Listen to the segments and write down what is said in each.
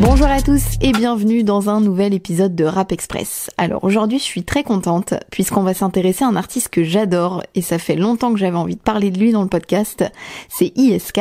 Bonjour à tous et bienvenue dans un nouvel épisode de Rap Express. Alors aujourd'hui je suis très contente puisqu'on va s'intéresser à un artiste que j'adore et ça fait longtemps que j'avais envie de parler de lui dans le podcast. C'est ISK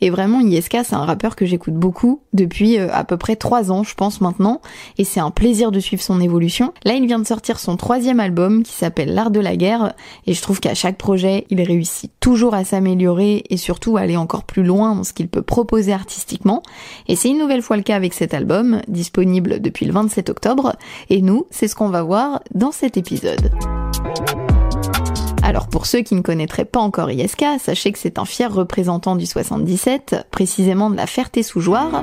et vraiment ISK c'est un rappeur que j'écoute beaucoup depuis euh, à peu près trois ans je pense maintenant et c'est un plaisir de suivre son évolution. Là il vient de sortir son troisième album qui s'appelle L'Art de la Guerre et je trouve qu'à chaque projet il réussit toujours à s'améliorer et surtout à aller encore plus loin dans ce qu'il peut proposer artistiquement et c'est une nouvelle fois le cas avec cette album, disponible depuis le 27 octobre, et nous, c'est ce qu'on va voir dans cet épisode. Alors pour ceux qui ne connaîtraient pas encore ISK, sachez que c'est un fier représentant du 77, précisément de la Ferté-sous-Jouarre.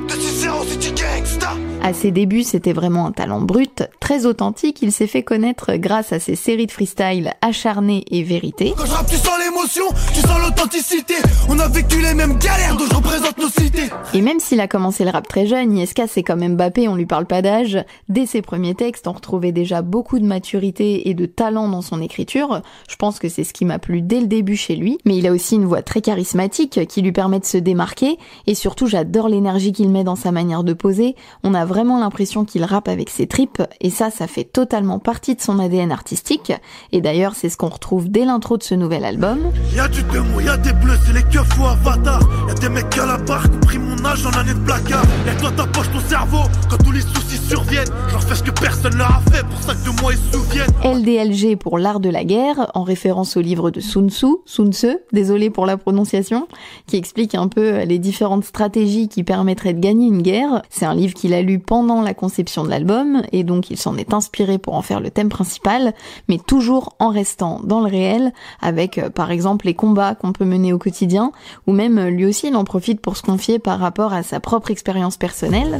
À ses débuts, c'était vraiment un talent brut, très authentique. Il s'est fait connaître grâce à ses séries de freestyle acharnées et vérité. Quand je rappe, tu sens l'émotion, tu sens l'authenticité. On a vécu les mêmes galères dont je représente nos cités. Et même s'il a commencé le rap très jeune, ISK c'est quand même Mbappé, on lui parle pas d'âge. Dès ses premiers textes, on retrouvait déjà beaucoup de maturité et de talent dans son écriture. Je pense que c'est ce qui m'a plu dès le début chez lui. Mais il a aussi une voix très charismatique qui lui permet de se démarquer. Et surtout, j'adore l'énergie qu'il met dans sa manière de poser. On a vraiment l'impression qu'il rappe avec ses tripes. Et ça, ça fait totalement partie de son ADN artistique. Et d'ailleurs, c'est ce qu'on retrouve dès l'intro de ce nouvel album. Y'a du démon, y'a des bleus, c'est les keufs ou avatar. Y'a des mecs à la barre qui pris mon âge en année de placard. Y'a toi ta poche, ton cerveau, quand tous les soucis surviennent. Je leur fais ce que personne leur a fait, pour ça que de moi ils. LDLG pour l'art de la guerre, en référence au livre de Sun Tzu, Sun Tzu, désolé pour la prononciation, qui explique un peu les différentes stratégies qui permettraient de gagner une guerre. C'est un livre qu'il a lu pendant la conception de l'album, et donc il s'en est inspiré pour en faire le thème principal, mais toujours en restant dans le réel, avec euh, par exemple les combats qu'on peut mener au quotidien, ou même lui aussi il en profite pour se confier par rapport à sa propre expérience personnelle.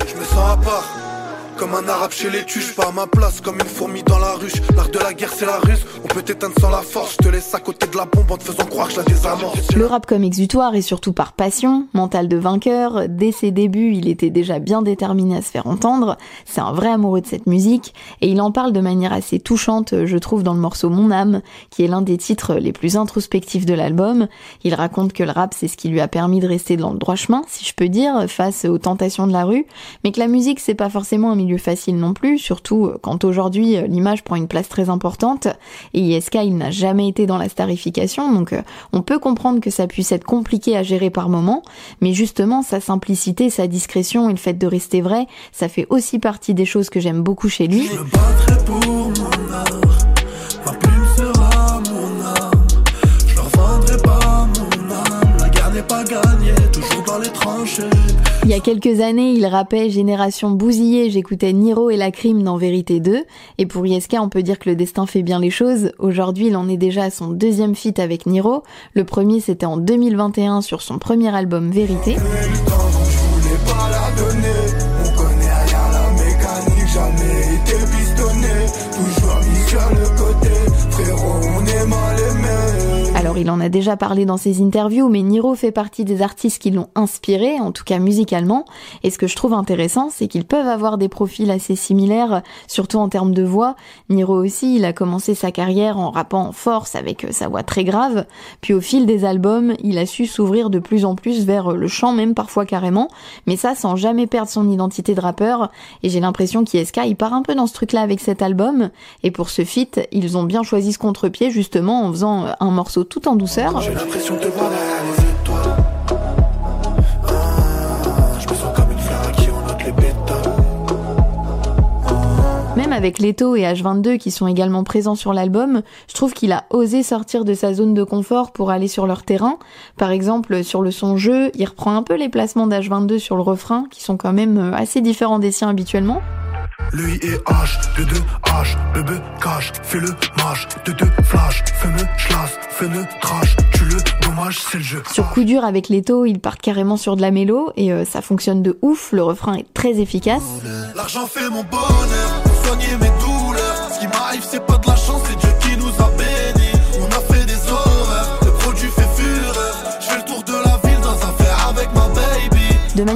Le rap comme exutoire et surtout par passion, mental de vainqueur. Dès ses débuts, il était déjà bien déterminé à se faire entendre. C'est un vrai amoureux de cette musique. Et il en parle de manière assez touchante, je trouve, dans le morceau Mon âme, qui est l'un des titres les plus introspectifs de l'album. Il raconte que le rap, c'est ce qui lui a permis de rester dans le droit chemin, si je peux dire, face aux tentations de la rue, mais que la musique, c'est pas forcément un milieu facile non plus, surtout euh, quand aujourd'hui euh, l'image prend une place très importante. Et ISK il n'a jamais été dans la starification donc euh, on peut comprendre que ça puisse être compliqué à gérer par moment. Mais justement sa simplicité, sa discrétion et le fait de rester vrai, ça fait aussi partie des choses que j'aime beaucoup chez lui. Je. Il y a quelques années, il rappait Génération bousillée, j'écoutais Niro et la crime dans Vérité 2, et pour ISK, on peut dire que le destin fait bien les choses. Aujourd'hui, il en est déjà à son deuxième feat avec Niro. Le premier, c'était en 2021 sur son premier album Vérité. En a déjà parlé dans ses interviews, mais Niro fait partie des artistes qui l'ont inspiré, en tout cas musicalement. Et ce que je trouve intéressant, c'est qu'ils peuvent avoir des profils assez similaires, surtout en termes de voix. Niro aussi, il a commencé sa carrière en rappant en force avec sa voix très grave. Puis au fil des albums, il a su s'ouvrir de plus en plus vers le chant, même parfois carrément. Mais ça sans jamais perdre son identité de rappeur. Et j'ai l'impression qu'ISK, il part un peu dans ce truc-là avec cet album. Et pour ce feat, ils ont bien choisi ce contre-pied justement en faisant un morceau tout en douceur. J'ai l'impression de te voir derrière les étoiles. Ah. Même avec Leto et H22 qui sont également présents sur l'album, je trouve qu'il a osé sortir de sa zone de confort pour aller sur leur terrain. Par exemple, sur le son jeu, il reprend un peu les placements d'H22 sur le refrain, qui sont quand même assez différents des siens habituellement. Lui et H, de deux H, bébé cache, fais le mage, de deux flash, fais-le schlass, fais-le crash, tu le dommage, c'est le jeu. Sur coup dur avec Leto, ils partent carrément sur de la mélo et euh, ça fonctionne de ouf, le refrain est très efficace. L'argent fait mon bonheur,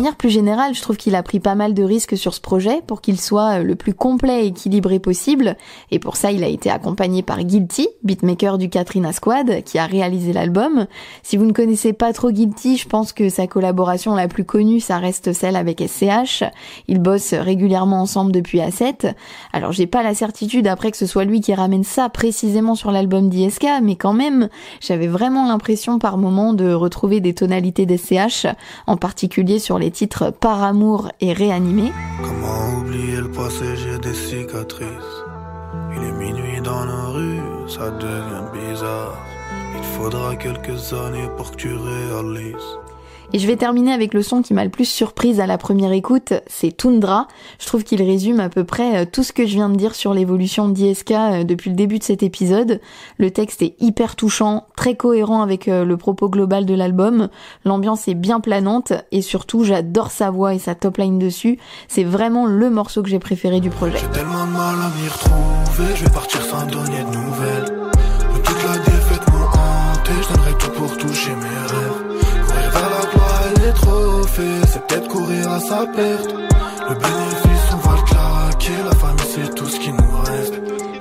manière plus générale, je trouve qu'il a pris pas mal de risques sur ce projet pour qu'il soit le plus complet et équilibré possible. Et pour ça, il a été accompagné par Guilty, beatmaker du Katrina Squad, qui a réalisé l'album. Si vous ne connaissez pas trop Guilty, je pense que sa collaboration la plus connue, ça reste celle avec SCH. Ils bossent régulièrement ensemble depuis A7. Alors j'ai pas la certitude après que ce soit lui qui ramène ça précisément sur l'album d'ISK, mais quand même, j'avais vraiment l'impression par moment de retrouver des tonalités d'SCH, en particulier sur les titres Par amour et Réanimé. Comment oublier le passé, j'ai des cicatrices. Il est minuit dans nos rues, ça devient bizarre. Il faudra quelques années pour que tu réalises. Et je vais terminer avec le son qui m'a le plus surprise à la première écoute, c'est Tundra. Je trouve qu'il résume à peu près euh, tout ce que je viens de dire sur l'évolution d'ISK euh, depuis le début de cet épisode. Le texte est hyper touchant, très cohérent avec euh, le propos global de l'album. L'ambiance est bien planante et surtout j'adore sa voix et sa top line dessus. C'est vraiment le morceau que j'ai préféré du projet.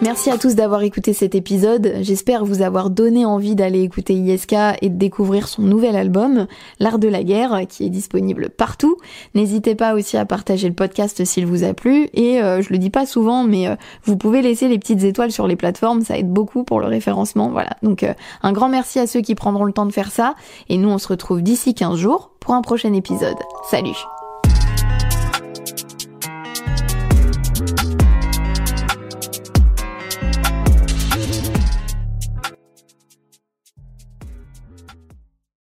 Merci à tous d'avoir écouté cet épisode. J'espère vous avoir donné envie d'aller écouter ISK et de découvrir son nouvel album, L'Art de la guerre, qui est disponible partout. N'hésitez pas aussi à partager le podcast s'il vous a plu. Et euh, je le dis pas souvent, mais euh, vous pouvez laisser les petites étoiles sur les plateformes, ça aide beaucoup pour le référencement. Voilà. Donc euh, un grand merci à ceux qui prendront le temps de faire ça. Et nous, on se retrouve d'ici 15 jours pour un prochain épisode. Salut